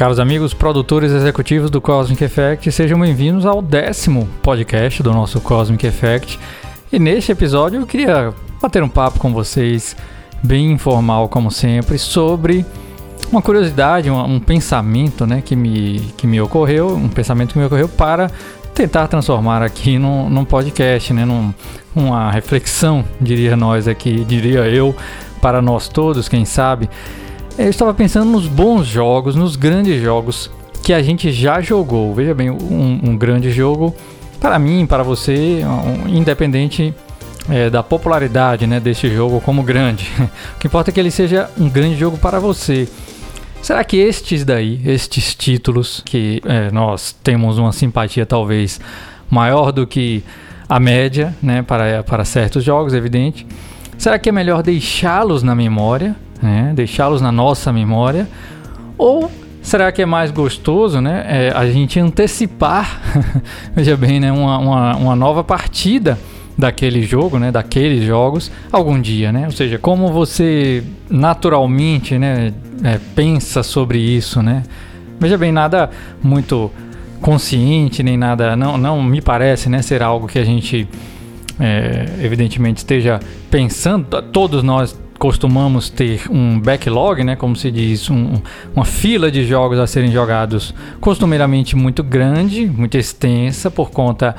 Caros amigos, produtores executivos do Cosmic Effect, sejam bem-vindos ao décimo podcast do nosso Cosmic Effect. E neste episódio eu queria bater um papo com vocês, bem informal como sempre, sobre uma curiosidade, um, um pensamento né, que, me, que me ocorreu, um pensamento que me ocorreu para tentar transformar aqui num, num podcast, né, num, uma reflexão, diria nós aqui, diria eu, para nós todos, quem sabe. Eu estava pensando nos bons jogos, nos grandes jogos que a gente já jogou. Veja bem, um, um grande jogo para mim, para você, um, independente é, da popularidade né, deste jogo como grande. o que importa é que ele seja um grande jogo para você. Será que estes daí, estes títulos, que é, nós temos uma simpatia talvez maior do que a média, né, para, para certos jogos, evidente, será que é melhor deixá-los na memória, né, deixá-los na nossa memória, ou será que é mais gostoso, né, é, a gente antecipar, veja bem, né, uma, uma, uma nova partida daquele jogo, né, daqueles jogos, algum dia, né? Ou seja, como você naturalmente, né, é, pensa sobre isso, né? Veja bem, nada muito consciente nem nada, não, não me parece, né, ser algo que a gente é, evidentemente esteja pensando. Todos nós costumamos ter um backlog, né, como se diz, um, uma fila de jogos a serem jogados, costumeiramente muito grande, muito extensa por conta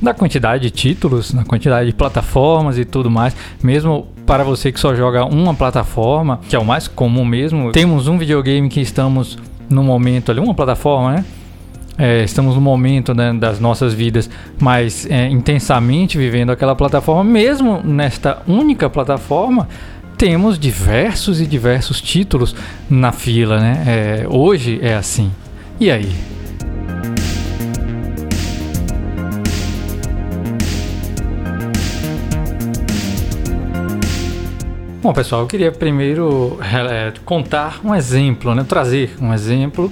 da quantidade de títulos, da quantidade de plataformas e tudo mais, mesmo para você que só joga uma plataforma, que é o mais comum mesmo, temos um videogame que estamos no momento ali, uma plataforma, né? É, estamos no momento né, das nossas vidas mais é, intensamente vivendo aquela plataforma, mesmo nesta única plataforma, temos diversos e diversos títulos na fila, né? É, hoje é assim. E aí? Bom, pessoal, eu queria primeiro é, contar um exemplo, né? trazer um exemplo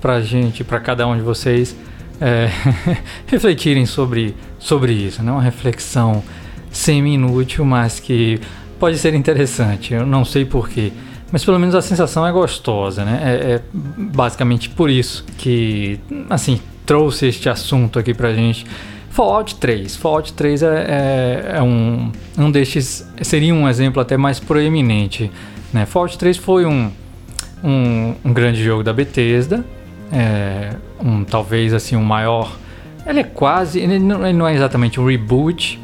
para gente, para cada um de vocês é, refletirem sobre, sobre isso, né? uma reflexão semi-inútil, mas que pode ser interessante. Eu não sei porquê, mas pelo menos a sensação é gostosa, né? É, é basicamente por isso que, assim, trouxe este assunto aqui para gente Fallout 3. Fallout 3 é, é, é, um, um destes. Seria um exemplo até mais proeminente. Né? Fallout 3 foi um, um, um grande jogo da Bethesda. É, um, talvez assim, um maior. Ele é quase. Ele não, não é exatamente um reboot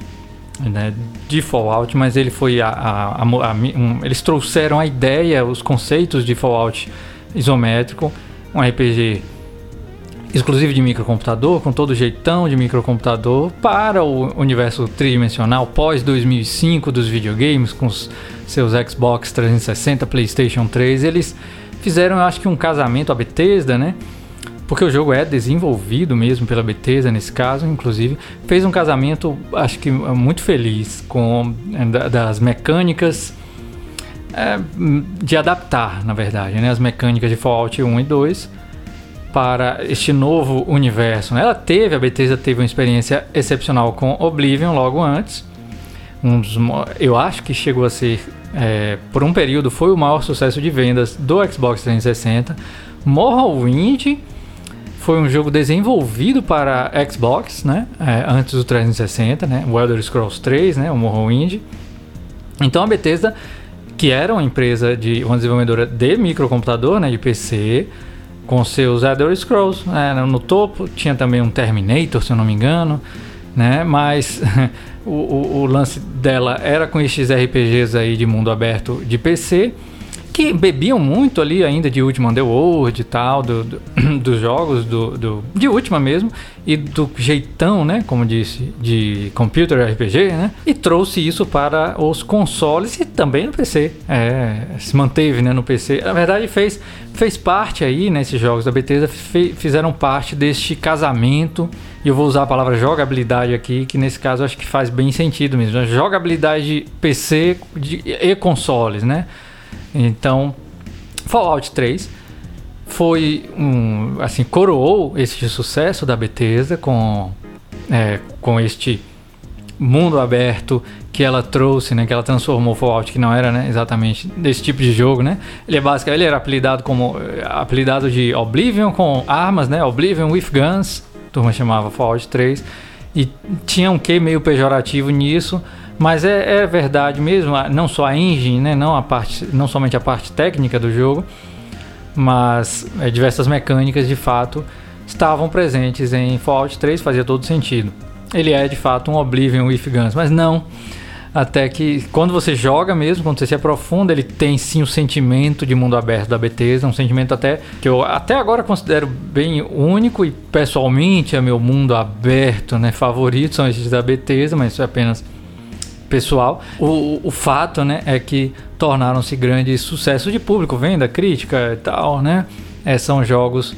né, de Fallout, mas ele foi a, a, a, um, eles trouxeram a ideia, os conceitos de Fallout isométrico, um RPG exclusivo de microcomputador, com todo jeitão de microcomputador, para o universo tridimensional pós 2005 dos videogames, com os seus Xbox 360, PlayStation 3. Eles fizeram, eu acho que um casamento, a Bethesda, né? Porque o jogo é desenvolvido mesmo pela Bethesda nesse caso, inclusive, fez um casamento, acho que muito feliz com é, das mecânicas é, de adaptar, na verdade, né? As mecânicas de Fallout 1 e 2 para este novo universo. Né? Ela teve, a Bethesda teve uma experiência excepcional com Oblivion logo antes. Um dos, eu acho que chegou a ser, é, por um período, foi o maior sucesso de vendas do Xbox 360. Morrowind foi um jogo desenvolvido para Xbox, né? É, antes do 360, né? O Elder Scrolls 3, né? O Morrowind. Então a Bethesda, que era uma empresa de uma desenvolvedora de microcomputador, né? De PC, com seus Elder Scrolls né, no topo. Tinha também um Terminator, se eu não me engano, né? Mas o, o, o, lance dela era com esses RPGs aí de mundo aberto de PC que bebiam muito ali ainda de Ultima Underworld e tal, do, do, dos jogos do, do, de Ultima mesmo, e do jeitão, né, como disse, de computer RPG, né, e trouxe isso para os consoles e também no PC, é, se manteve, né, no PC. Na verdade fez, fez parte aí, né, jogos da Bethesda, fizeram parte deste casamento, e eu vou usar a palavra jogabilidade aqui, que nesse caso acho que faz bem sentido mesmo, jogabilidade PC de, e consoles, né, então, Fallout 3 foi um, assim, coroou esse sucesso da Bethesda com, é, com este mundo aberto que ela trouxe, né, que ela transformou Fallout, que não era, né, exatamente desse tipo de jogo, né? Ele é básico, ele era apelidado como apelidado de Oblivion com armas, né? Oblivion with guns, a turma chamava Fallout 3 e tinha um quê meio pejorativo nisso, mas é, é, verdade mesmo, não só a engine, né, não a parte, não somente a parte técnica do jogo, mas é, diversas mecânicas de fato estavam presentes em Fallout 3, fazia todo sentido. Ele é de fato um Oblivion with guns, mas não até que quando você joga mesmo, quando você se aprofunda, ele tem sim o sentimento de mundo aberto da Bethesda, um sentimento até que eu até agora considero bem único e pessoalmente é meu mundo aberto, né, favorito são esses da Bethesda, mas isso é apenas pessoal. O, o fato, né, é que tornaram-se grandes sucessos de público, venda, crítica e tal, né? É, são jogos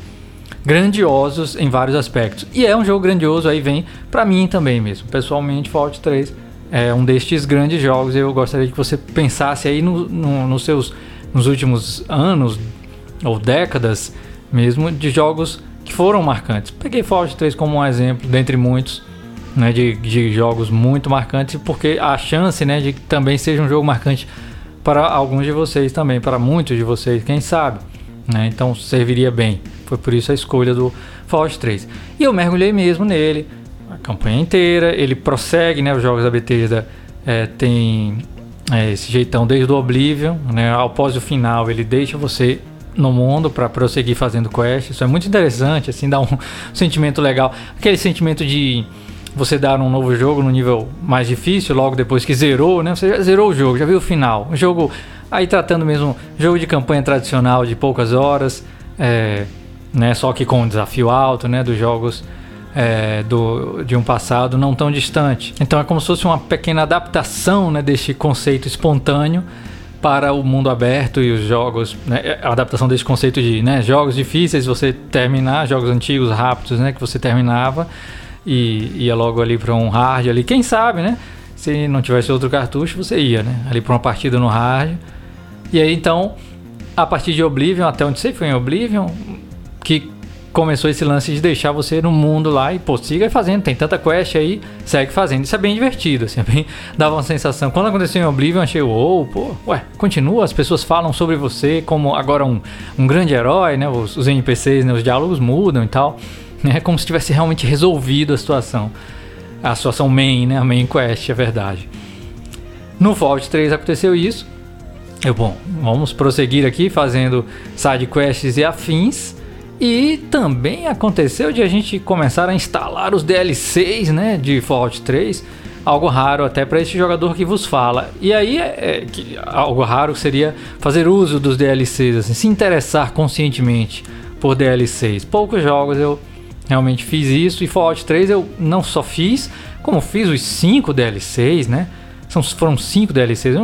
grandiosos em vários aspectos. E é um jogo grandioso, aí vem para mim também mesmo. Pessoalmente, Fallout 3 é um destes grandes jogos. Eu gostaria que você pensasse aí no, no, nos seus nos últimos anos ou décadas mesmo de jogos que foram marcantes. Peguei Fallout 3 como um exemplo, dentre muitos, né, de, de jogos muito marcantes, porque a chance né, de que também seja um jogo marcante para alguns de vocês também, para muitos de vocês, quem sabe. Né? Então serviria bem. Foi por isso a escolha do Fallout 3. E eu mergulhei mesmo nele, a campanha inteira. Ele prossegue, né? Os jogos da Bethesda é, tem é, esse jeitão desde o Oblivion, né? Após o final, ele deixa você no mundo para prosseguir fazendo quest. Isso é muito interessante, assim, dá um sentimento legal. Aquele sentimento de você dar um novo jogo no nível mais difícil, logo depois que zerou, né? Você já zerou o jogo, já viu o final. O jogo, aí tratando mesmo, jogo de campanha tradicional de poucas horas, é, né? Só que com um desafio alto, né? Dos jogos é, do, de um passado não tão distante. Então é como se fosse uma pequena adaptação né, deste conceito espontâneo para o mundo aberto e os jogos, né, a adaptação desse conceito de né, jogos difíceis você terminar, jogos antigos rápidos, né, que você terminava e ia logo ali para um hard ali, quem sabe, né? Se não tivesse outro cartucho, você ia, né? Ali para uma partida no hard. E aí então, a partir de Oblivion, até onde você foi em Oblivion, que começou esse lance de deixar você no mundo lá e, pô, siga fazendo, tem tanta quest aí, segue fazendo. Isso é bem divertido, assim, é bem, dava uma sensação. Quando aconteceu em Oblivion, achei, uou, pô, ué, continua, as pessoas falam sobre você como agora um, um grande herói, né? Os, os NPCs, né? Os diálogos mudam e tal. Né? Como se tivesse realmente resolvido a situação. A situação main, né? A main quest, é verdade. No Fallout 3 aconteceu isso. Eu, bom, vamos prosseguir aqui fazendo side quests e afins. E também aconteceu de a gente começar a instalar os DLCs né, de Fallout 3, algo raro até para esse jogador que vos fala. E aí, é, é, que, algo raro seria fazer uso dos DLCs, assim, se interessar conscientemente por DLCs. Poucos jogos eu realmente fiz isso, e Fallout 3 eu não só fiz, como fiz os 5 DLCs, né? São, foram 5 DLCs,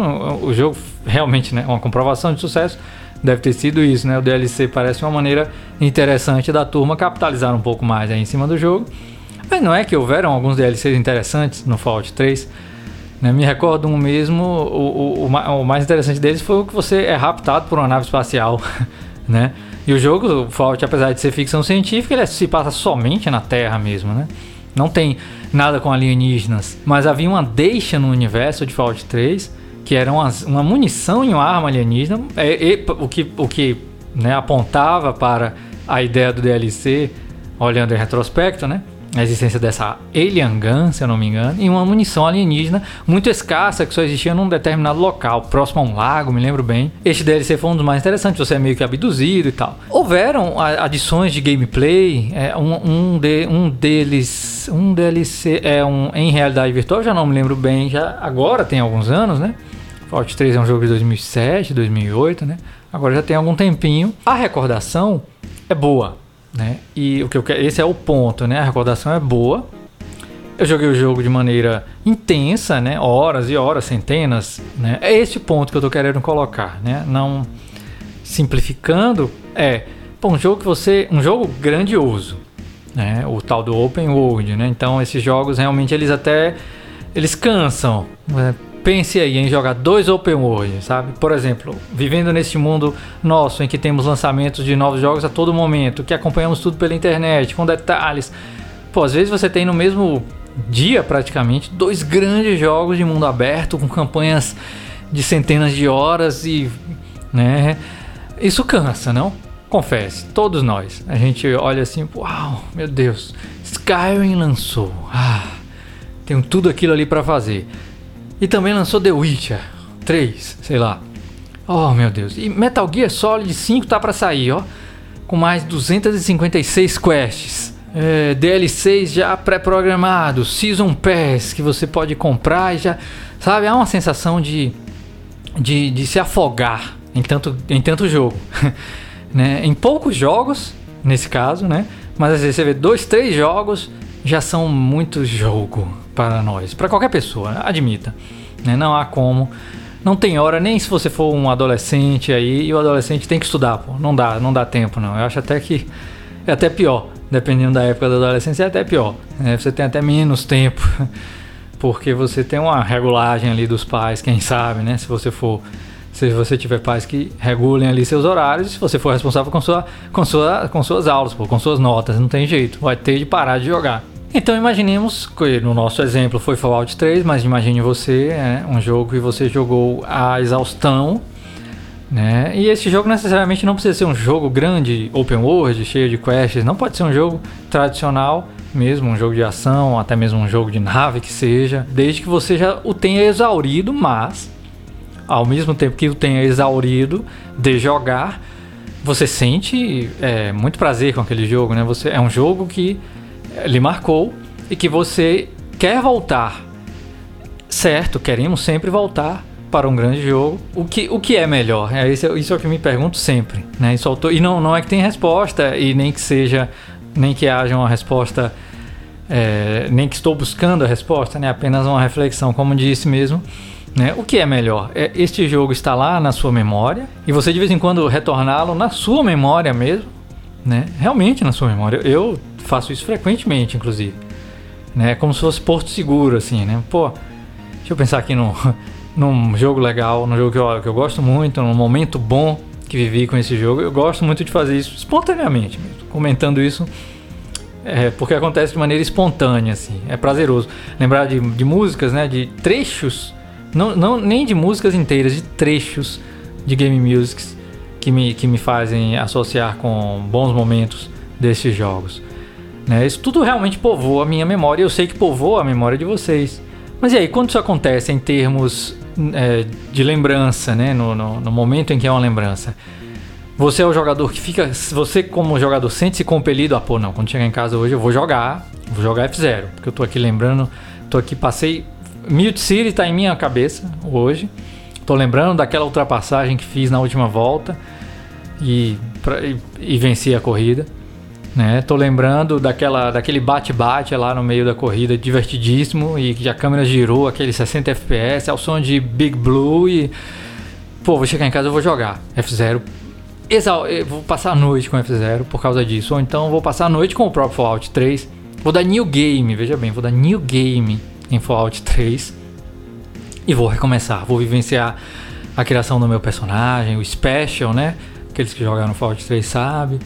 o jogo realmente né, uma comprovação de sucesso deve ter sido isso, né? O DLC parece uma maneira interessante da turma capitalizar um pouco mais aí em cima do jogo. Mas não é que houveram alguns DLCs interessantes no Fallout 3. Né? Me recordo um mesmo, o, o, o, mais interessante deles foi o que você é raptado por uma nave espacial, né? E o jogo, o Fallout, apesar de ser ficção científica, ele se passa somente na Terra mesmo, né? Não tem nada com alienígenas. Mas havia uma deixa no universo de Fallout 3 que era uma, uma munição em uma arma alienígena, é, é, o que, o que né, apontava para a ideia do DLC, olhando em retrospecto, né? A existência dessa Alien Gun, se eu não me engano, e uma munição alienígena muito escassa que só existia num determinado local, próximo a um lago, me lembro bem. Este DLC foi um dos mais interessantes, você é meio que abduzido e tal. Houveram adições de gameplay, é, um, um, de, um deles, um DLC é um em realidade virtual, já não me lembro bem, já agora tem alguns anos, né? Fallout 3 é um jogo de 2007, 2008, né? Agora já tem algum tempinho. A recordação é boa, né? E o que eu quero, esse é o ponto, né? A recordação é boa. Eu joguei o jogo de maneira intensa, né? Horas e horas, centenas, né? É esse ponto que eu tô querendo colocar, né? Não simplificando, é um jogo que você, um jogo grandioso, né? O tal do open world, né? Então esses jogos realmente eles até eles cansam, né? Pense aí em jogar dois open world, sabe? Por exemplo, vivendo neste mundo nosso em que temos lançamentos de novos jogos a todo momento, que acompanhamos tudo pela internet, com detalhes. Pô, às vezes você tem no mesmo dia praticamente dois grandes jogos de mundo aberto com campanhas de centenas de horas e, né? Isso cansa, não? Confesse, todos nós. A gente olha assim, uau, meu Deus, Skyrim lançou. Ah, tem tudo aquilo ali para fazer. E também lançou The Witcher 3, sei lá. Oh, meu Deus. E Metal Gear Solid 5 tá para sair, ó. Com mais 256 quests. É, DLCs já pré-programados, Season Pass que você pode comprar e já. Sabe, há uma sensação de, de, de se afogar em tanto, em tanto jogo. né? Em poucos jogos, nesse caso, né? Mas às vezes você vê dois, três jogos já são muito jogo para nós, para qualquer pessoa, admita. Né? Não há como. Não tem hora, nem se você for um adolescente aí, e o adolescente tem que estudar, pô. Não dá, não dá tempo, não. Eu acho até que é até pior. Dependendo da época da adolescência, é até pior. Né? Você tem até menos tempo. Porque você tem uma regulagem ali dos pais, quem sabe, né? Se você for se você tiver pais que regulem ali seus horários, se você for responsável com, sua, com, sua, com suas aulas, pô, com suas notas, não tem jeito, vai ter de parar de jogar. Então imaginemos que no nosso exemplo foi Fallout 3, mas imagine você, é, um jogo que você jogou a exaustão, né? E esse jogo necessariamente não precisa ser um jogo grande, open world, cheio de quests, não pode ser um jogo tradicional, mesmo um jogo de ação, até mesmo um jogo de nave que seja, desde que você já o tenha exaurido, mas ao mesmo tempo que o tenha exaurido de jogar, você sente é, muito prazer com aquele jogo, né? Você é um jogo que lhe marcou e que você quer voltar. Certo, queremos sempre voltar para um grande jogo. O que, o que é melhor? É isso, isso é o que me pergunto sempre, né? Isso, e não, não é que tem resposta e nem que seja, nem que haja uma resposta, é, nem que estou buscando a resposta, né? Apenas uma reflexão, como disse mesmo. Né? O que é melhor? É este jogo está lá na sua memória e você de vez em quando retorná-lo na sua memória mesmo, né? Realmente na sua memória. Eu faço isso frequentemente, inclusive. Né? Como se fosse porto seguro, assim, né? Pô, deixa eu pensar aqui no, num jogo legal, num jogo que eu, que eu gosto muito, num momento bom que vivi com esse jogo. Eu gosto muito de fazer isso espontaneamente, comentando isso. É, porque acontece de maneira espontânea, assim. É prazeroso. Lembrar de, de músicas, né? De trechos não, não, nem de músicas inteiras, de trechos de game musics que me, que me fazem associar com bons momentos desses jogos. Né? Isso tudo realmente povoa a minha memória. Eu sei que povoa a memória de vocês. Mas e aí, quando isso acontece em termos é, de lembrança, né? No, no, no, momento em que é uma lembrança? Você é o jogador que fica. Você, como jogador, sente-se compelido a, pô, não, quando chegar em casa hoje eu vou jogar, vou jogar F0. Porque eu tô aqui lembrando, tô aqui, passei Mute City está em minha cabeça hoje. Tô lembrando daquela ultrapassagem que fiz na última volta e, pra, e, e, venci a corrida. Né? Tô lembrando daquela, daquele bate-bate lá no meio da corrida, divertidíssimo, e que a câmera girou aquele 60 FPS ao som de Big Blue e. Pô, vou chegar em casa e vou jogar F0. Exal, vou passar a noite com F0 por causa disso. Ou então vou passar a noite com o próprio Fallout 3. Vou dar new game, veja bem, vou dar new game em Fallout 3 e vou recomeçar, vou vivenciar a criação do meu personagem, o special, né? Aqueles que jogaram Fallout 3 sabem.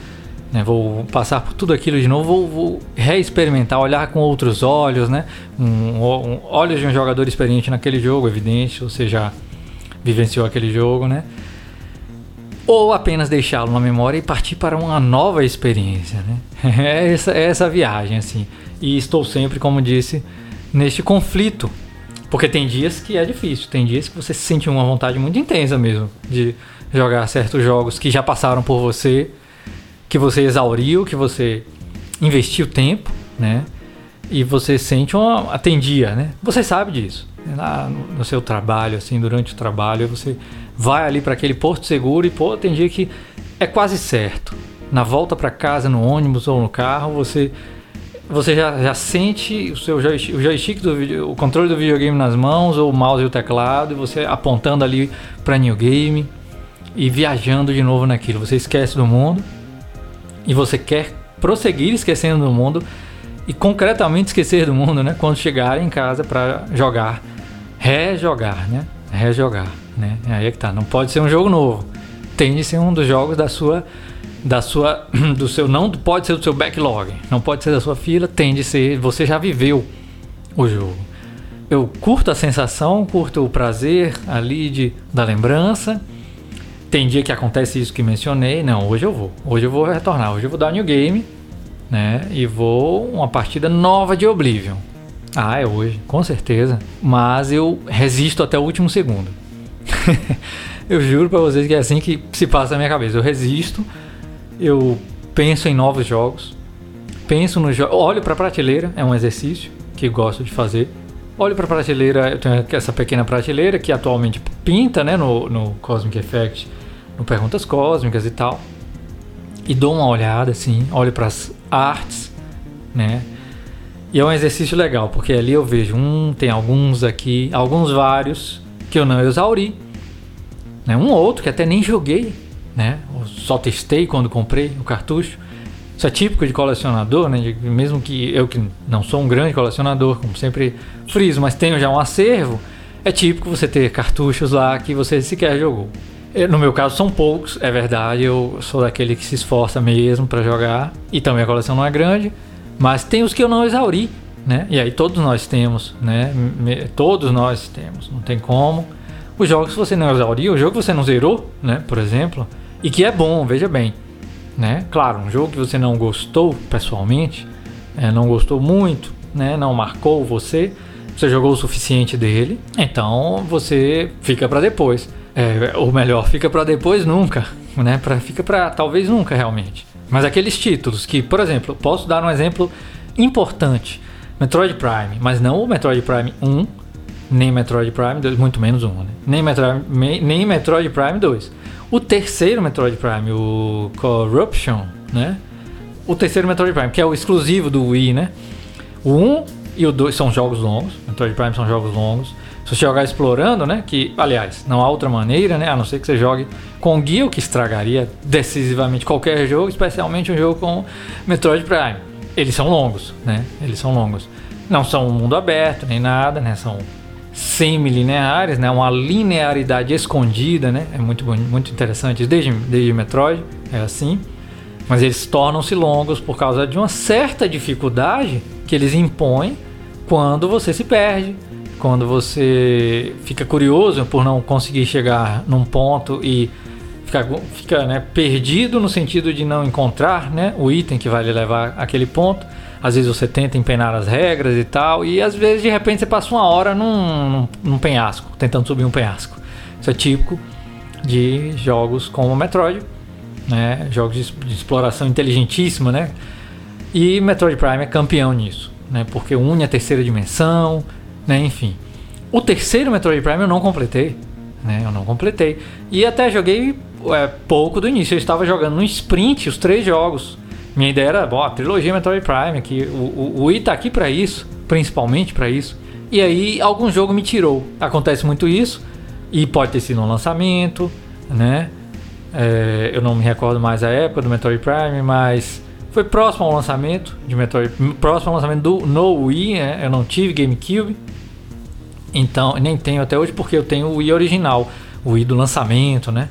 Né? Vou passar por tudo aquilo de novo, vou, vou reexperimentar, olhar com outros olhos, né? Um, um, olhos de um jogador experiente naquele jogo, evidente, você já vivenciou aquele jogo, né? Ou apenas deixá-lo na memória e partir para uma nova experiência, né? É essa, é essa viagem, assim. E estou sempre, como disse, neste conflito. Porque tem dias que é difícil, tem dias que você sente uma vontade muito intensa mesmo de jogar certos jogos que já passaram por você, que você exauriu, que você investiu tempo, né? E você sente uma atendia, né? Você sabe disso. Lá no seu trabalho, assim, durante o trabalho, você vai ali para aquele porto seguro e, pô, tem dia que é quase certo. Na volta para casa, no ônibus ou no carro, você você já, já sente o seu joystick, o joystick do vídeo, o controle do videogame nas mãos, ou o mouse e o teclado, e você apontando ali para new game e viajando de novo naquilo. Você esquece do mundo e você quer prosseguir esquecendo do mundo e concretamente esquecer do mundo, né? Quando chegar em casa para jogar, rejogar, né? Rejogar, né? Aí é que tá. Não pode ser um jogo novo. Tem de ser um dos jogos da sua da sua do seu não pode ser do seu backlog, não pode ser da sua fila, tem de ser, você já viveu o jogo. Eu curto a sensação, curto o prazer ali de, da lembrança. Tem dia que acontece isso que mencionei. Não, hoje eu vou. Hoje eu vou retornar. Hoje eu vou dar new game, né? E vou uma partida nova de Oblivion. Ah, é hoje, com certeza. Mas eu resisto até o último segundo. eu juro para vocês que é assim que se passa na minha cabeça. Eu resisto, eu penso em novos jogos, penso no olho para a prateleira, é um exercício que gosto de fazer. Olho para a prateleira, eu tenho essa pequena prateleira que atualmente pinta, né, no, no Cosmic Effect, no Perguntas Cósmicas e tal. E dou uma olhada assim, olho para as artes, né? E é um exercício legal, porque ali eu vejo, um, tem alguns aqui, alguns vários que eu não exauri. Né? Um ou outro que até nem joguei, né? só testei quando comprei o cartucho. Isso é típico de colecionador, né? Mesmo que eu que não sou um grande colecionador, como sempre friso, mas tenho já um acervo, é típico você ter cartuchos lá que você sequer jogou. No meu caso são poucos, é verdade, eu sou daquele que se esforça mesmo para jogar e também a coleção não é grande, mas tem os que eu não exauri, né? E aí todos nós temos, né? Todos nós temos, não tem como. Os jogos que você não exauriu, o jogo que você não zerou, né? Por exemplo, e que é bom, veja bem, né? Claro, um jogo que você não gostou pessoalmente, é, não gostou muito, né? Não marcou você, você jogou o suficiente dele, então você fica para depois. É, ou melhor, fica para depois nunca, né? Pra, fica para talvez nunca realmente. Mas aqueles títulos que, por exemplo, posso dar um exemplo importante. Metroid Prime, mas não o Metroid Prime 1, nem Metroid Prime 2, muito menos 1, né? nem, Metroid, nem Metroid Prime 2. O terceiro Metroid Prime, o Corruption, né? O terceiro Metroid Prime, que é o exclusivo do Wii, né? O 1 e o 2 são jogos longos, Metroid Prime são jogos longos. Se você jogar explorando, né? Que, aliás, não há outra maneira, né? A não ser que você jogue com guia, o que estragaria decisivamente qualquer jogo, especialmente um jogo com Metroid Prime. Eles são longos, né? Eles são longos. Não são um mundo aberto nem nada, né? São semi-lineares, né? Uma linearidade escondida, né? É muito muito interessante desde desde Metroid, é assim. Mas eles tornam-se longos por causa de uma certa dificuldade que eles impõem quando você se perde, quando você fica curioso por não conseguir chegar num ponto e fica, fica né, perdido no sentido de não encontrar né, o item que vai lhe levar àquele ponto. Às vezes você tenta empenar as regras e tal, e às vezes de repente você passa uma hora num, num, num penhasco, tentando subir um penhasco. Isso é típico de jogos como Metroid, né, jogos de, de exploração inteligentíssima, né? E Metroid Prime é campeão nisso, né? Porque une a terceira dimensão, né? Enfim. O terceiro Metroid Prime eu não completei. Né? Eu não completei. E até joguei é, pouco do início. Eu estava jogando no sprint os três jogos. Minha ideia era, a trilogia Metroid Prime aqui. O, o, o Wii tá aqui para isso, principalmente para isso. E aí algum jogo me tirou. Acontece muito isso. E pode ter sido um lançamento, né? É, eu não me recordo mais a época do Metroid Prime, mas foi próximo ao lançamento de Metroid, próximo ao lançamento do no Wii, né? eu não tive GameCube. Então, nem tenho até hoje porque eu tenho o Wii original, o Wii do lançamento, né?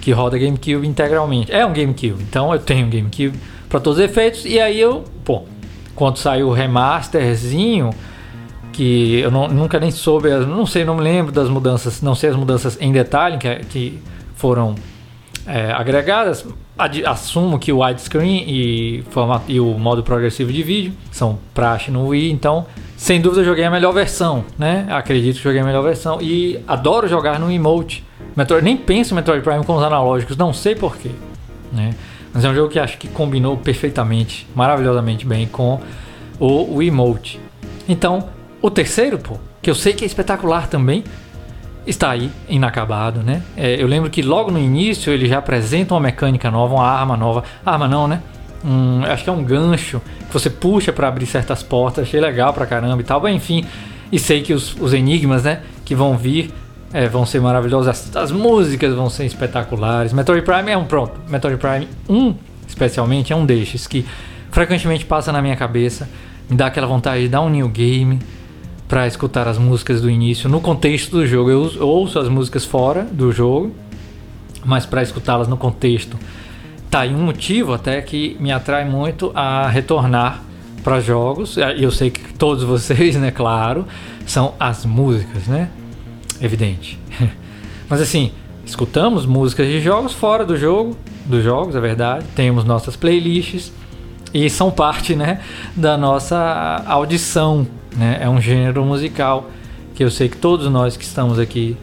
Que roda GameCube integralmente. É um GameCube, então eu tenho um GameCube para todos os efeitos. E aí eu, pô, quando saiu o remasterzinho, que eu não, nunca nem soube, não sei, não me lembro das mudanças, não sei as mudanças em detalhe que, que foram é, agregadas. Assumo que o widescreen e, e o modo progressivo de vídeo são praxe no Wii, então sem dúvida eu joguei a melhor versão, né? Acredito que joguei a melhor versão e adoro jogar no emote. Metroid, nem penso em Metroid Prime com os analógicos, não sei porquê, né? Mas é um jogo que acho que combinou perfeitamente, maravilhosamente bem com o, emote. Então, o terceiro, pô, que eu sei que é espetacular também, está aí, inacabado, né? É, eu lembro que logo no início ele já apresenta uma mecânica nova, uma arma nova. Arma não, né? um, acho que é um gancho que você puxa para abrir certas portas. Achei legal pra caramba e tal. Mas, enfim, e sei que os, os enigmas, né, que vão vir é, vão ser maravilhosos. As, as, músicas vão ser espetaculares. Metroid Prime é um pronto. Metroid Prime 1, especialmente, é um desses que frequentemente passa na minha cabeça. Me dá aquela vontade de dar um new game para escutar as músicas do início no contexto do jogo. Eu, ouço as músicas fora do jogo, mas para escutá-las no contexto Tá, e um motivo até que me atrai muito a retornar para jogos, e eu sei que todos vocês, né, claro, são as músicas, né? Evidente. Mas assim, escutamos músicas de jogos fora do jogo, dos jogos, é verdade. Temos nossas playlists e são parte, né, da nossa audição, né? É um gênero musical que eu sei que todos nós que estamos aqui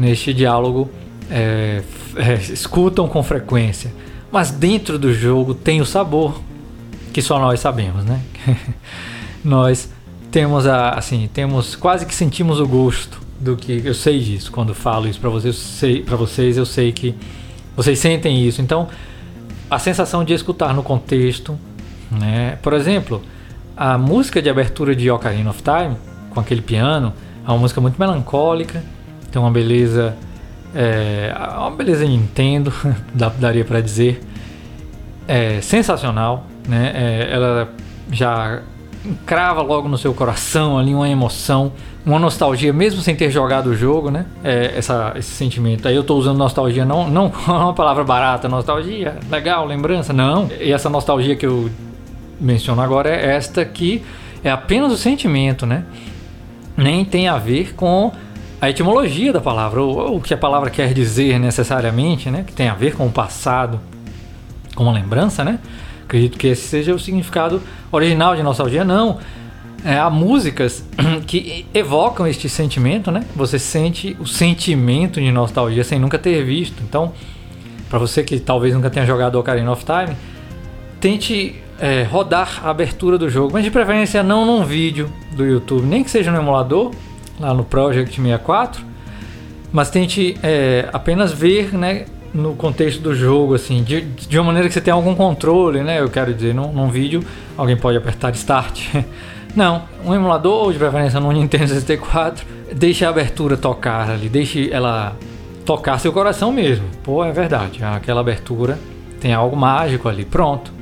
neste diálogo é, é, escutam com frequência. Mas dentro do jogo tem o sabor que só nós sabemos, né? nós temos a, assim, temos quase que sentimos o gosto do que eu sei disso quando falo isso para vocês, para vocês eu sei que vocês sentem isso. Então, a sensação de escutar no contexto, né? Por exemplo, a música de abertura de Ocarina of Time, com aquele piano, é uma música muito melancólica, tem uma beleza é, uma beleza Nintendo, daria para dizer. É sensacional, né? É, ela já crava logo no seu coração ali uma emoção, uma nostalgia, mesmo sem ter jogado o jogo, né? É, essa, esse sentimento. Aí eu estou usando nostalgia, não, não uma palavra barata, nostalgia, legal, lembrança, não. E essa nostalgia que eu menciono agora é esta que é apenas o sentimento, né? Nem tem a ver com a etimologia da palavra, ou o que a palavra quer dizer necessariamente, né? Que tem a ver com o passado, com uma lembrança, né? Acredito que esse seja o significado original de nostalgia. Não, é, há músicas que evocam este sentimento, né? Você sente o sentimento de nostalgia sem nunca ter visto. Então, para você que talvez nunca tenha jogado Ocarina of Time, tente é, rodar a abertura do jogo, mas de preferência não num vídeo do YouTube, nem que seja no emulador, lá no Project 64, mas tente é, apenas ver, né, no contexto do jogo, assim, de, de uma maneira que você tenha algum controle, né? Eu quero dizer, num, num vídeo alguém pode apertar Start. Não, um emulador, ou de preferência no Nintendo 64, deixe a abertura tocar ali, deixe ela tocar seu coração mesmo. Pô, é verdade, aquela abertura tem algo mágico ali, pronto.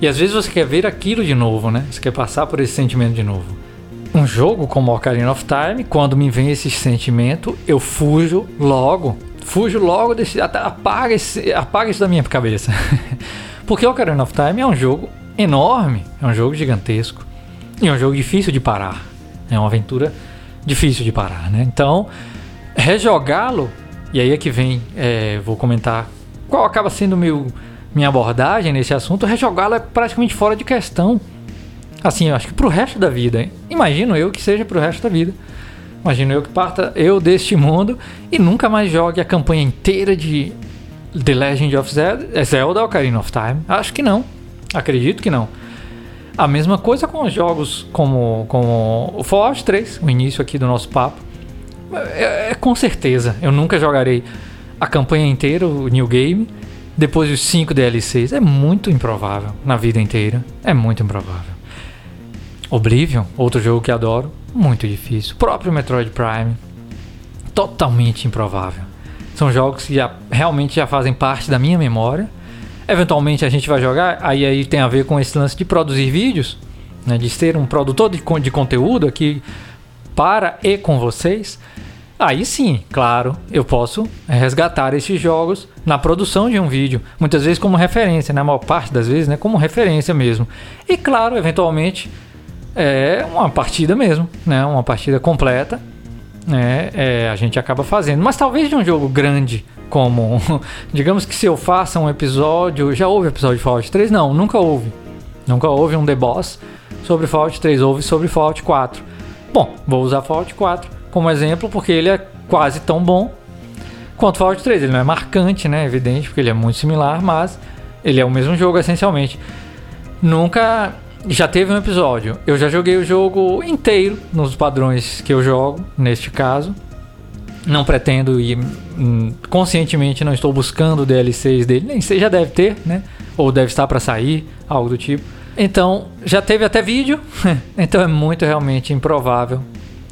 E às vezes você quer ver aquilo de novo, né? Você quer passar por esse sentimento de novo. Um jogo como Ocarina of Time, quando me vem esse sentimento, eu fujo logo. Fujo logo desse. Apaga, esse, apaga isso da minha cabeça. Porque Ocarina of Time é um jogo enorme, é um jogo gigantesco. E é um jogo difícil de parar. É uma aventura difícil de parar, né? Então, rejogá-lo, e aí é que vem, é, vou comentar qual acaba sendo meu minha abordagem nesse assunto, rejogá-la é praticamente fora de questão. Assim, eu acho que pro resto da vida. Hein? Imagino eu que seja pro resto da vida. Imagino eu que parta eu deste mundo e nunca mais jogue a campanha inteira de The Legend of Zelda, é Zelda Ocarina of Time. Acho que não. Acredito que não. A mesma coisa com os jogos como, como o Fallout 3, o início aqui do nosso papo. É, é, com certeza, eu nunca jogarei a campanha inteira, o New Game, depois dos 5 DLCs. É muito improvável na vida inteira. É muito improvável. Oblivion, outro jogo que adoro, muito difícil. O próprio Metroid Prime, totalmente improvável. São jogos que já, realmente já fazem parte da minha memória. Eventualmente a gente vai jogar, aí, aí tem a ver com esse lance de produzir vídeos, né, de ser um produtor de, de conteúdo aqui para e com vocês. Aí sim, claro, eu posso resgatar esses jogos na produção de um vídeo, muitas vezes como referência, na maior parte das vezes, né, como referência mesmo. E claro, eventualmente é uma partida mesmo, né, uma partida completa, né, é, a gente acaba fazendo. Mas talvez de um jogo grande como, digamos que se eu faça um episódio, já houve episódio de Fallout 3? Não, nunca houve. Nunca houve um The Boss sobre Fallout 3, houve sobre Fallout 4. Bom, vou usar Fallout 4 como exemplo, porque ele é quase tão bom quanto Fallout 3. Ele não é marcante, né? Evidente, porque ele é muito similar, mas ele é o mesmo jogo essencialmente. Nunca já teve um episódio. Eu já joguei o jogo inteiro nos padrões que eu jogo, neste caso. Não pretendo ir hum, conscientemente, não estou buscando DLCs dele, nem sei, já deve ter, né? Ou deve estar para sair, algo do tipo. Então, já teve até vídeo, então é muito realmente improvável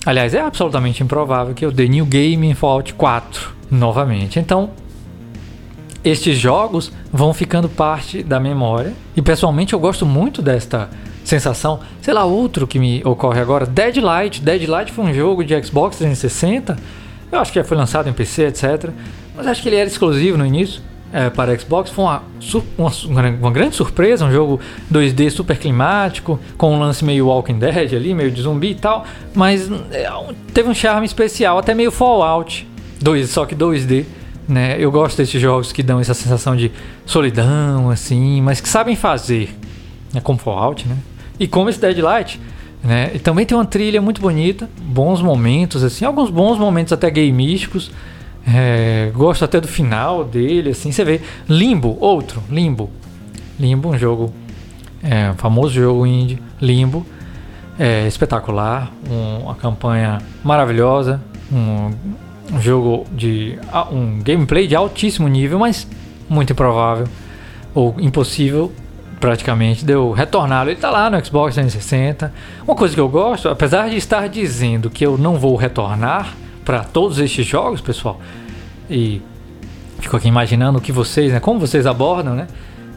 Aliás, é absolutamente improvável que eu dê New Game em Fallout 4 novamente. Então, estes jogos vão ficando parte da memória. E pessoalmente eu gosto muito desta sensação. Sei lá, outro que me ocorre agora, Deadlight. Deadlight foi um jogo de Xbox 360. Eu acho que já foi lançado em PC, etc. Mas acho que ele era exclusivo no início. é, para Xbox foi uma, uma, uma, grande surpresa, um jogo 2D super climático, com um lance meio Walking Dead ali, meio de zumbi e tal, mas é, teve um charme especial, até meio Fallout, 2, só que 2D. Né? Eu gosto desses jogos que dão essa sensação de solidão, assim, mas que sabem fazer, né? como Fallout, né? E como esse Deadlight, né? E também tem uma trilha muito bonita, bons momentos, assim, alguns bons momentos até gameísticos. É, gosto até do final dele, assim, você vê. Limbo, outro, Limbo. Limbo, um jogo, é, um famoso jogo indie, Limbo. É, espetacular, um, uma campanha maravilhosa, um, um jogo de um gameplay de altíssimo nível, mas muito improvável ou impossível praticamente de eu retorná-lo. Ele está lá no Xbox 360. Uma coisa que eu gosto, apesar de estar dizendo que eu não vou retornar para todos estes jogos, pessoal, e fico aqui imaginando o que vocês, né, como vocês abordam, né?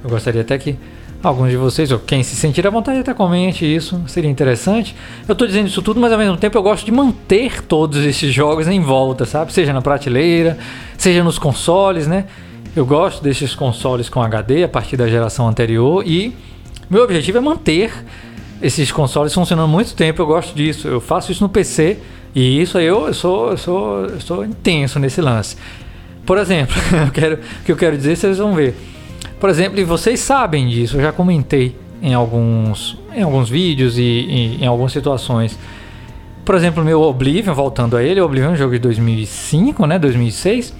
Eu gostaria até que alguns de vocês, ou quem se sentir à vontade, até comente isso, seria interessante. Eu estou dizendo isso tudo, mas ao mesmo tempo eu gosto de manter todos esses jogos em volta, sabe? Seja na prateleira, seja nos consoles, né? Eu gosto desses consoles com HD a partir da geração anterior e meu objetivo é manter esses consoles funcionando muito tempo. Eu gosto disso. Eu faço isso no PC e isso aí eu, sou, eu sou, eu sou intenso nesse lance. Por exemplo, eu quero, o que eu quero dizer, vocês vão ver. Por exemplo, e vocês sabem disso, eu já comentei em alguns, em alguns vídeos e, e em algumas situações. Por exemplo, meu Oblivion, voltando a ele, Oblivion é um jogo de 2005, né, 2006.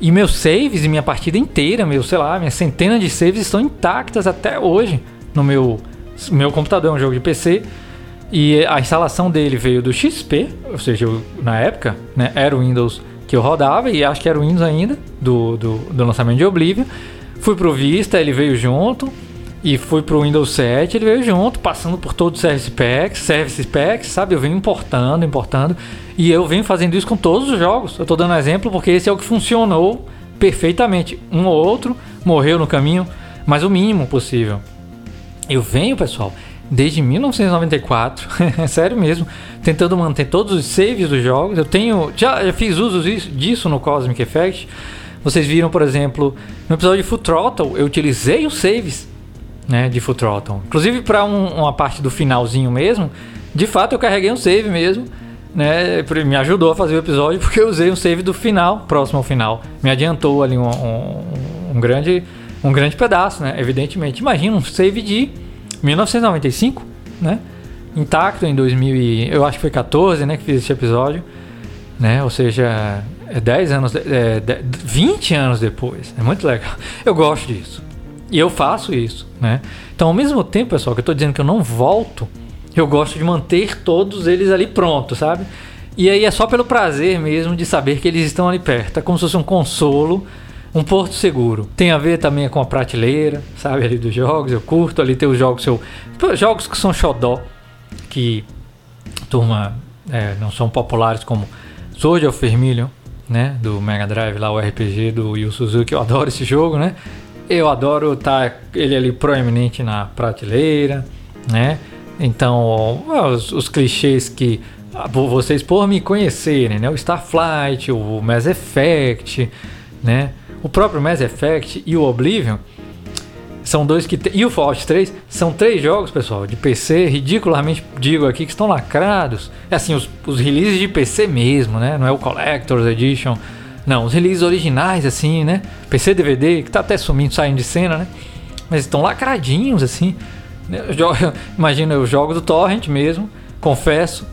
E meus saves e minha partida inteira, meu, sei lá, minha centena de saves estão intactas até hoje no meu meu computador, é um jogo de PC. E a instalação dele veio do XP, ou seja, eu, na época, né, era o Windows que eu rodava e acho que era o Windows ainda do, do, do lançamento de Oblivion. Fui pro Vista, ele veio junto. E fui pro Windows 7, ele veio junto, passando por todos os Service Packs, Service Packs, sabe? Eu venho importando, importando. E eu venho fazendo isso com todos os jogos. Eu tô dando exemplo porque esse é o que funcionou perfeitamente. Um ou outro morreu no caminho, mas o mínimo possível. Eu venho, pessoal, desde 1994, é sério mesmo, tentando manter todos os saves dos jogos. Eu tenho, já, já fiz uso disso no Cosmic Effect. Vocês viram, por exemplo, no episódio de Full Throttle, eu utilizei os saves né, de Full Throttle. Inclusive para um, uma parte do finalzinho mesmo, de fato eu carreguei um save mesmo, né, me ajudou a fazer o episódio porque eu usei um save do final, próximo ao final. Me adiantou ali um, um, um grande um grande pedaço, né, evidentemente. Imagina um save de 1995, né? Intacto em 2000 e, eu acho que foi 14, né, que fiz esse episódio, né? Ou seja, é 10 anos, é, 20 anos depois. É muito legal. Eu gosto disso. E eu faço isso, né? Então, ao mesmo tempo, pessoal, que eu estou dizendo que eu não volto, eu gosto de manter todos eles ali prontos, sabe? E aí é só pelo prazer mesmo de saber que eles estão ali perto. É como se fosse um consolo, um porto seguro. Tem a ver também com a prateleira, sabe? Ali dos jogos. Eu curto ali ter os jogos, seu, jogos que são xodó, que turma é, não são populares como Sword of Vermilion, né? Do Mega Drive lá, o RPG do Yu Suzuki. Eu adoro esse jogo, né? Eu adoro estar tá ele ali proeminente na prateleira, né? Então, os, os clichês que vocês por me conhecerem, né? O Starflight, o Mass Effect, né? O próprio Mass Effect e o Oblivion são dois que e o Fallout 3 são três jogos, pessoal, de PC, ridiculamente digo aqui que estão lacrados. É assim, os, os releases de PC mesmo, né? Não é o Collector's Edition. Não, os releases originais assim, né? PC DVD que tá até sumindo, saindo de cena, né? Mas estão lacradinhos assim. Imagina, eu jogo do Torrent mesmo, confesso,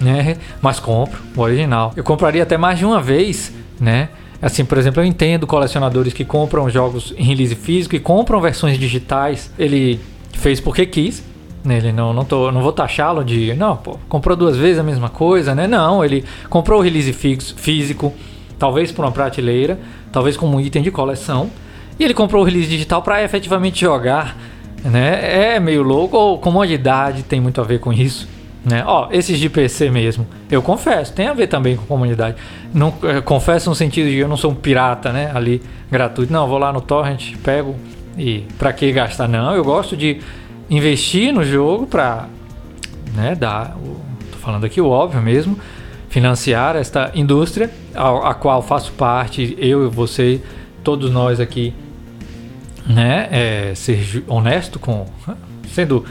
né? Mas compro o original. Eu compraria até mais de uma vez, né? Assim, por exemplo, eu entendo colecionadores que compram jogos em release físico e compram versões digitais. Ele fez porque quis. Né? Ele não, não, tô, não vou taxá-lo de. Não, pô, comprou duas vezes a mesma coisa, né? Não, ele comprou o release físico, talvez por uma prateleira, talvez como um item de coleção. E ele comprou o release digital para efetivamente jogar né? É meio louco, ou comodidade tem muito a ver com isso. Né? Ó, esses de PC mesmo, eu confesso, tem a ver também com comunidade. Não, é, confesso no sentido de eu não sou um pirata, né? Ali, gratuito. Não, vou lá no torrent, pego e pra que gastar? Não, eu gosto de investir no jogo pra, né, dar, tô falando aqui o óbvio mesmo, financiar esta indústria a, a qual faço parte, eu e você, todos nós aqui, né, é, ser honesto com, sendo,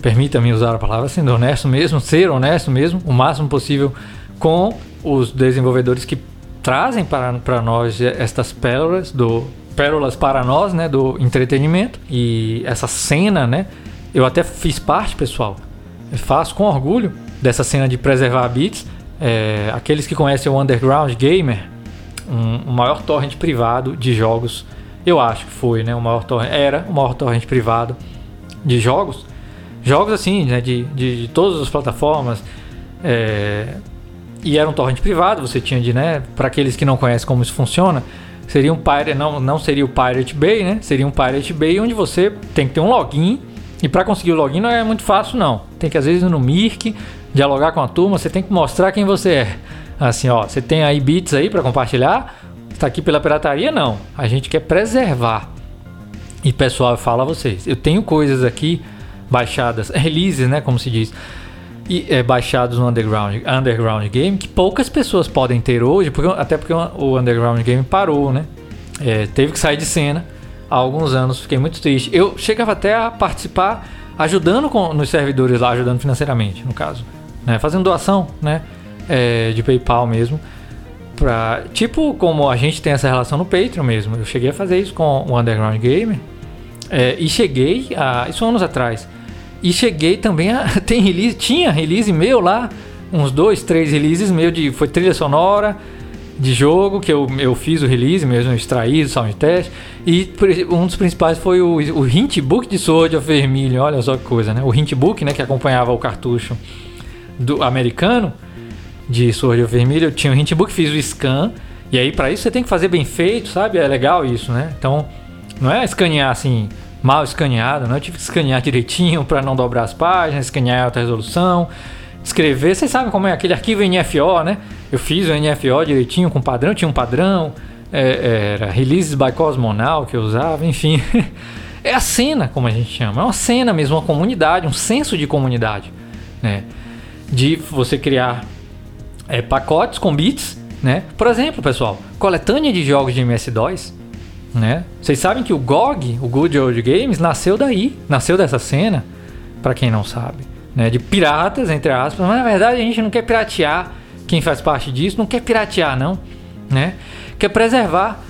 permita-me usar a palavra, sendo honesto mesmo, ser honesto mesmo, o máximo possível com os desenvolvedores que trazem para, para nós estas pérolas do pérolas para nós, né, do entretenimento e essa cena, né, eu até fiz parte, pessoal, eu faço com orgulho dessa cena de preservar bits. É, aqueles que conhecem o Underground Gamer, um, o maior torrent privado de jogos, eu acho que foi, né, o maior torrent, era o maior torrent privado de jogos, jogos assim, né, de, de, de todas as plataformas. É, e era um torrent privado, você tinha de, né, para aqueles que não conhecem como isso funciona, seria um pirate, não, não seria o Pirate Bay, né? Seria um Pirate Bay onde você tem que ter um login e para conseguir o login não é muito fácil não. Tem que às vezes no Mirk, dialogar com a turma, você tem que mostrar quem você é. Assim, ó, você tem aí bits aí para compartilhar? Está aqui pela pirataria? Não. A gente quer preservar. E pessoal, fala a vocês, eu tenho coisas aqui baixadas, releases, né, como se diz e, é, baixados no Underground, Underground Game que poucas pessoas podem ter hoje, porque, até porque o Underground Game parou, né? É, teve que sair de cena há alguns anos, fiquei muito triste. Eu chegava até a participar ajudando com, nos servidores lá, ajudando financeiramente, no caso, né? Fazendo doação, né? É, de PayPal mesmo. Pra, tipo como a gente tem essa relação no Patreon mesmo. Eu cheguei a fazer isso com o Underground Gamer. É, e cheguei a. Isso anos atrás e cheguei também a. Tem release, tinha release meu lá, uns dois, três releases meu de. Foi trilha sonora de jogo, que eu, eu fiz o release mesmo, extraí o sound test. E um dos principais foi o, o hintbook de Sword of Vermilion, olha só que coisa, né? O hintbook, né, que acompanhava o cartucho do americano de Sword of Vermilion. Eu tinha o hintbook, fiz o scan. E aí, para isso, você tem que fazer bem feito, sabe? É legal isso, né? Então, não é escanear assim mal escaneado, né? Eu tive que escanear direitinho para não dobrar as páginas, escanear alta resolução, escrever. Vocês sabem como é aquele arquivo NFO, né? Eu fiz o NFO direitinho com padrão, tinha um padrão, é, era releases by Cosmonal que eu usava, enfim. é a cena, como a gente chama, é uma cena mesmo, uma comunidade, um senso de comunidade, né? De você criar é, pacotes com bits, né? Por exemplo, pessoal, coletânea de jogos de MS-DOS né? Vocês sabem que o GOG, o Good Old Games, nasceu daí, nasceu dessa cena, para quem não sabe, né? De piratas, entre aspas, mas na verdade a gente não quer piratear quem faz parte disso, não quer piratear não, né? Quer preservar,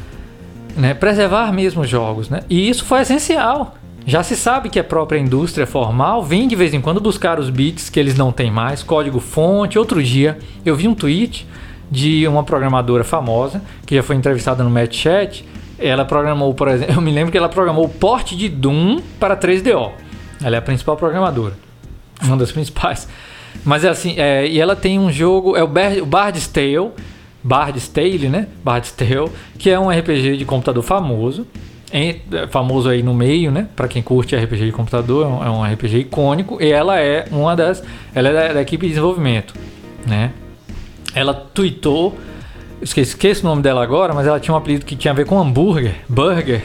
né? Preservar mesmo os jogos, né? E isso foi essencial. Já se sabe que a própria indústria formal vem de vez em quando buscar os bits que eles não têm mais, código fonte. Outro dia eu vi um tweet de uma programadora famosa que já foi entrevistada no Match Chat ela programou, por exemplo, eu me lembro que ela programou o porte de Doom para 3DO. Ela é a principal programadora, uma das principais. Mas é assim, é, e ela tem um jogo, é o, Bar, o Bard's Tale, Bard's Tale, né? Bard's Tale, que é um RPG de computador famoso, em, é, famoso aí no meio, né? Para quem curte RPG de computador, é um, é um, RPG icônico e ela é uma das, ela é da, da equipe de desenvolvimento, né? Ela tweetou esqueci, esqueci o nome dela agora, mas ela tinha um apelido que tinha a ver com hambúrguer, burger,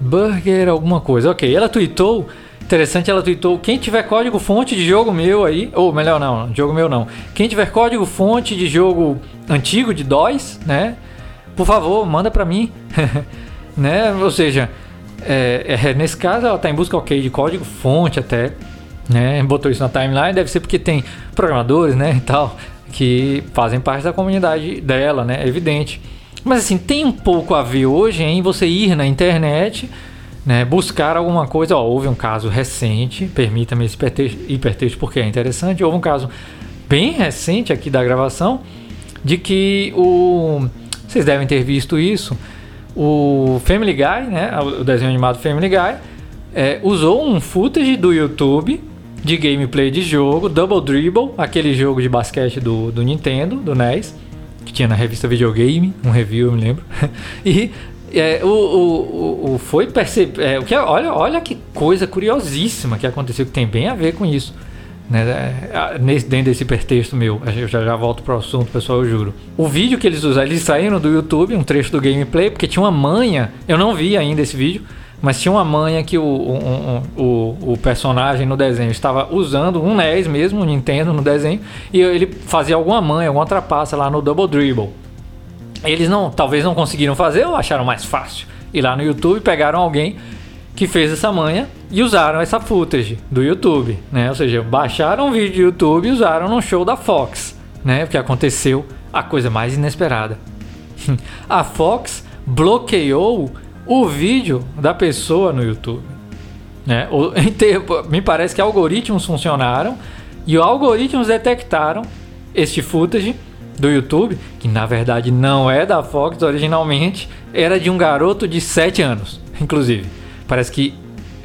burger alguma coisa. Ok, ela tweetou, interessante, ela tweetou, quem tiver código fonte de jogo meu aí, ou melhor não, jogo meu não, quem tiver código fonte de jogo antigo de DOS, né, por favor, manda pra mim, né, ou seja, é, é, nesse caso ela está em busca, ok, de código fonte até, né, botou isso na timeline, deve ser porque tem programadores, né, e tal, que fazem parte da comunidade dela, né? É evidente. Mas assim, tem um pouco a ver hoje em você ir na internet, né, buscar alguma coisa. Ó, houve um caso recente, permita-me esse hipertexto porque é interessante. Houve um caso bem recente aqui da gravação de que o. Vocês devem ter visto isso. O Family Guy, né, o desenho animado Family Guy, é, usou um footage do YouTube de gameplay de jogo, Double Dribble, aquele jogo de basquete do, do Nintendo, do NES, que tinha na revista Videogame, um review, eu me lembro. e é, o, o, o, foi perceber. É, o que, olha, olha que coisa curiosíssima que aconteceu, que tem bem a ver com isso. Né, é, nesse, dentro desse hipertexto meu, eu já, já volto para o assunto, pessoal, eu juro. O vídeo que eles usaram, eles saíram do YouTube, um trecho do gameplay, porque tinha uma manha, eu não vi ainda esse vídeo, mas tinha uma manha que o, o, o personagem no desenho estava usando um NES mesmo, um Nintendo no desenho, e ele fazia alguma manha, alguma trapaça lá no Double Dribble. Eles não, talvez não conseguiram fazer ou acharam mais fácil. E lá no YouTube pegaram alguém que fez essa manha e usaram essa footage do YouTube, né? Ou seja, baixaram um vídeo do YouTube e usaram no show da Fox, né? Porque aconteceu a coisa mais inesperada. a Fox bloqueou o vídeo da pessoa no YouTube. Né? Me parece que algoritmos funcionaram e os algoritmos detectaram este footage do YouTube, que na verdade não é da Fox originalmente, era de um garoto de 7 anos, inclusive. Parece que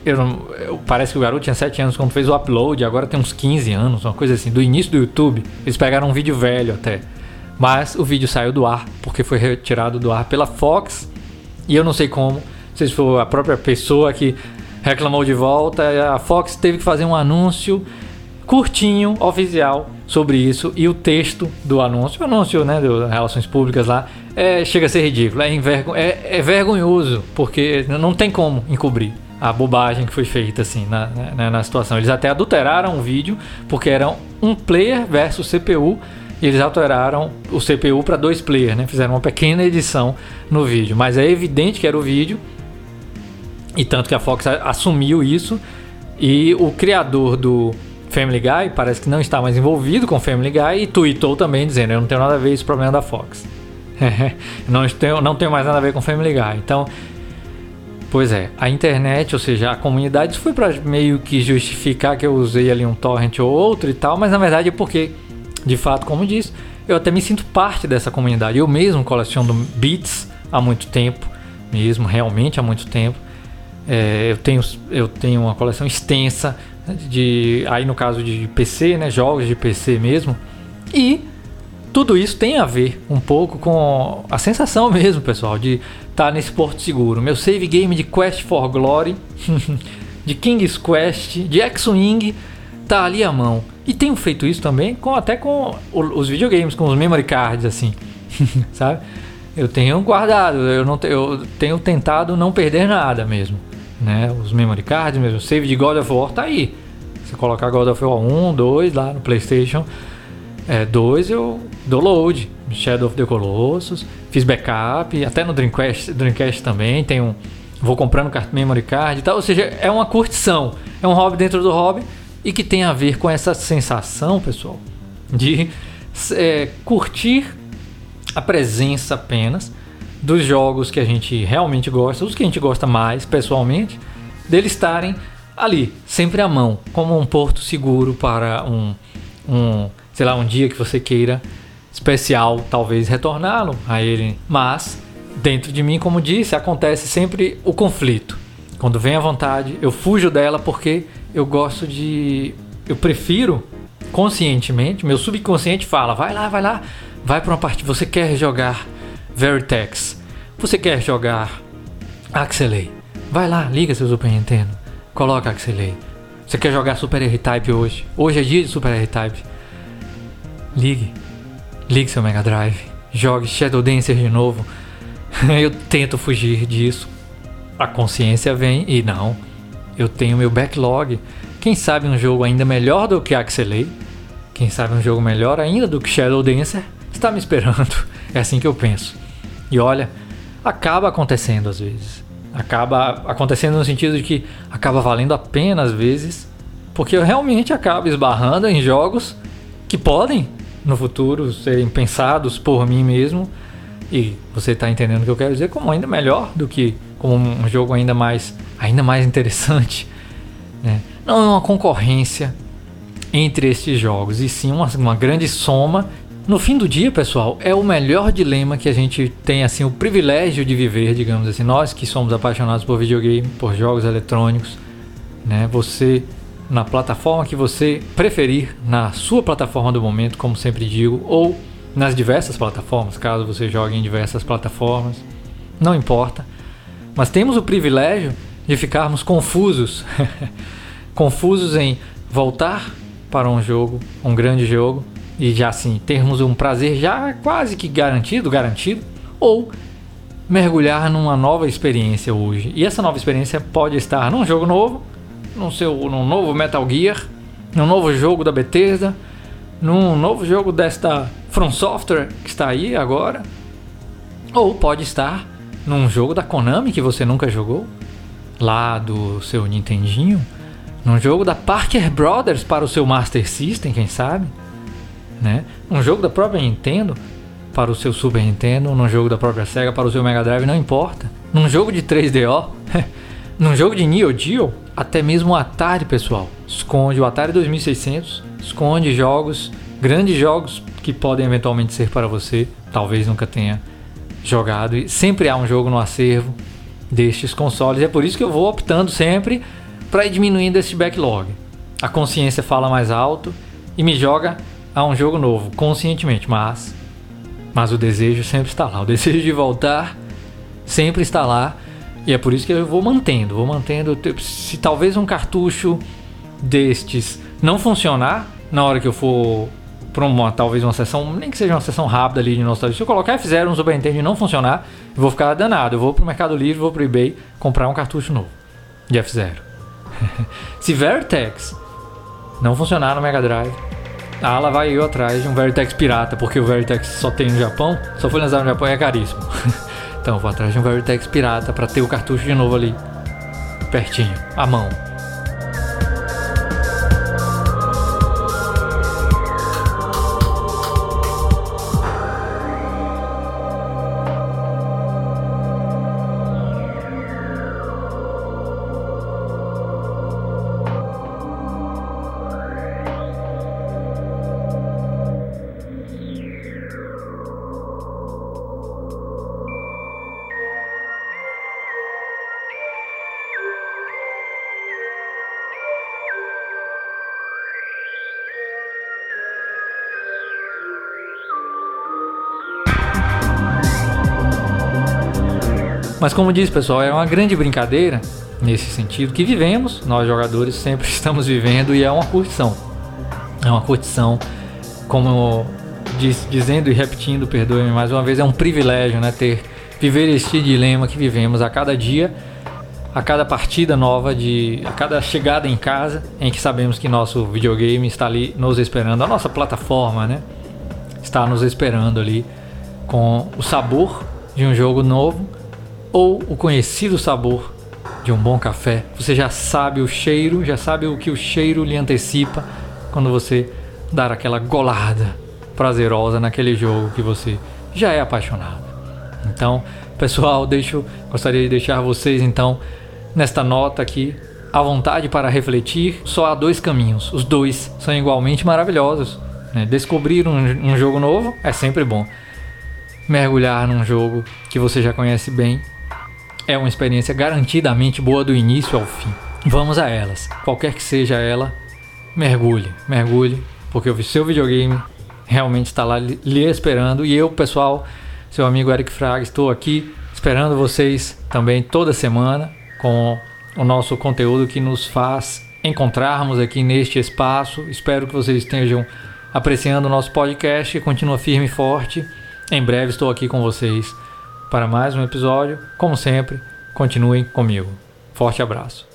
eu eu, parece que o garoto tinha 7 anos quando fez o upload, agora tem uns 15 anos, uma coisa assim, do início do YouTube. Eles pegaram um vídeo velho até. Mas o vídeo saiu do ar porque foi retirado do ar pela Fox e eu não sei como, não sei se foi a própria pessoa que reclamou de volta, a Fox teve que fazer um anúncio curtinho, oficial, sobre isso e o texto do anúncio, o anúncio né, de relações públicas lá, é, chega a ser ridículo, é, envergo, é, é vergonhoso, porque não tem como encobrir a bobagem que foi feita assim na, na, na, situação. Eles até adulteraram o vídeo porque era um player versus CPU e eles alteraram o CPU para dois players, né? Fizeram uma pequena edição no vídeo, mas é evidente que era o vídeo e tanto que a Fox assumiu isso e o criador do Family Guy parece que não está mais envolvido com Family Guy e tweetou também dizendo eu não tenho nada a ver com esse problema da Fox. não, tenho, não tenho mais nada a ver com Family Guy. Então, pois é, a internet, ou seja, a comunidade, isso foi para meio que justificar que eu usei ali um torrent ou outro e tal, mas na verdade é porque de fato, como disse, eu até me sinto parte dessa comunidade. Eu mesmo coleciono beats há muito tempo, mesmo, realmente há muito tempo. É, eu, tenho, eu tenho uma coleção extensa de, aí no caso de PC, né, jogos de PC mesmo. E tudo isso tem a ver um pouco com a sensação mesmo, pessoal, de estar tá nesse porto seguro. Meu save game de Quest for Glory, de King's Quest, de X-Wing, tá ali à mão. E tenho feito isso também com até com os videogames, com os memory cards, assim, sabe? Eu tenho guardado, eu, não, eu tenho tentado não perder nada mesmo, né? Os memory cards mesmo, save de God of War tá aí. Você colocar God of War 1, 2 lá no PlayStation é, 2, eu dou load. Shadow of the Colossus, fiz backup, até no Dreamcast, Dreamcast também, tem um, vou comprando memory card e tal, ou seja, é uma curtição, é um hobby dentro do hobby e que tem a ver com essa sensação, pessoal, de é, curtir a presença apenas dos jogos que a gente realmente gosta, os que a gente gosta mais pessoalmente, deles estarem ali, sempre à mão, como um porto seguro para um, um sei lá, um dia que você queira especial, talvez retorná-lo a ele. Mas dentro de mim, como disse, acontece sempre o conflito. Quando vem a vontade, eu fujo dela porque eu gosto de. Eu prefiro conscientemente, meu subconsciente fala: vai lá, vai lá, vai para uma partida. Você quer jogar Vertex? Você quer jogar Axelay? Vai lá, liga seu Super Nintendo, coloca Axelay. Você quer jogar Super R-Type hoje? Hoje é dia de Super R-Type. Ligue, ligue seu Mega Drive, jogue Shadow Dancer de novo. eu tento fugir disso. A consciência vem e não eu tenho meu backlog. Quem sabe um jogo ainda melhor do que Axelay, quem sabe um jogo melhor ainda do que Shadow Dancer, está me esperando. É assim que eu penso. E olha, acaba acontecendo às vezes. Acaba acontecendo no sentido de que acaba valendo a pena às vezes, porque eu realmente acabo esbarrando em jogos que podem no futuro serem pensados por mim mesmo. E você está entendendo o que eu quero dizer como ainda melhor do que como um jogo ainda mais ainda mais interessante. Né? Não é uma concorrência entre estes jogos, e sim uma, uma grande soma. No fim do dia, pessoal, é o melhor dilema que a gente tem, assim, o privilégio de viver, digamos assim, nós que somos apaixonados por videogame, por jogos eletrônicos, né? Você na plataforma que você preferir, na sua plataforma do momento, como sempre digo, ou nas diversas plataformas, caso você jogue em diversas plataformas, não importa. Mas temos o privilégio de ficarmos confusos, confusos em voltar para um jogo, um grande jogo, e já assim termos um prazer já quase que garantido, garantido, ou mergulhar numa nova experiência hoje. E essa nova experiência pode estar num jogo novo, num, seu, num novo Metal Gear, num novo jogo da Bethesda, num novo jogo desta From Software que está aí agora, ou pode estar num jogo da Konami que você nunca jogou, lá do seu Nintendinho, num jogo da Parker Brothers para o seu Master System, quem sabe, né? Um jogo da própria Nintendo para o seu Super Nintendo, num jogo da própria Sega para o seu Mega Drive, não importa. Num jogo de 3DO, num jogo de Neo Geo, até mesmo o Atari, pessoal, esconde o Atari 2600, esconde jogos, grandes jogos que podem eventualmente ser para você, talvez nunca tenha jogado e sempre há um jogo no acervo destes consoles. É por isso que eu vou optando sempre para ir diminuindo esse backlog. A consciência fala mais alto e me joga a um jogo novo, conscientemente, mas mas o desejo sempre está lá. O desejo de voltar sempre está lá. E é por isso que eu vou mantendo, vou mantendo. Se talvez um cartucho destes não funcionar na hora que eu for para uma talvez uma sessão, nem que seja uma sessão rápida ali de nostalgia. Se eu colocar F0 no Super Nintendo e não funcionar, eu vou ficar danado. Eu vou pro Mercado Livre, vou pro eBay comprar um cartucho novo de F0. Se Vertex não funcionar no Mega Drive, ah, lá vai eu atrás de um Vertex pirata, porque o Vertex só tem no Japão, só foi lançado no Japão e é caríssimo. então vou atrás de um Vertex pirata para ter o cartucho de novo ali pertinho, à mão. Mas como disse pessoal, é uma grande brincadeira nesse sentido que vivemos, nós jogadores sempre estamos vivendo e é uma curtição. É uma curtição, como diz, dizendo e repetindo, perdoe-me mais uma vez, é um privilégio, né, ter viver este dilema que vivemos a cada dia, a cada partida nova de, a cada chegada em casa, em que sabemos que nosso videogame está ali nos esperando, a nossa plataforma, né, está nos esperando ali com o sabor de um jogo novo ou o conhecido sabor de um bom café. Você já sabe o cheiro, já sabe o que o cheiro lhe antecipa quando você dar aquela golada prazerosa naquele jogo que você já é apaixonado. Então, pessoal, deixo, gostaria de deixar vocês então nesta nota aqui à vontade para refletir. Só há dois caminhos, os dois são igualmente maravilhosos. Né? Descobrir um, um jogo novo é sempre bom. Mergulhar num jogo que você já conhece bem é uma experiência garantidamente boa do início ao fim. Vamos a elas. Qualquer que seja ela, mergulhe, mergulhe, porque o seu videogame realmente está lá lhe esperando. E eu, pessoal, seu amigo Eric Fraga, estou aqui esperando vocês também toda semana com o nosso conteúdo que nos faz encontrarmos aqui neste espaço. Espero que vocês estejam apreciando o nosso podcast. Continua firme e forte. Em breve estou aqui com vocês para mais um episódio. Como sempre, continuem comigo. Forte abraço.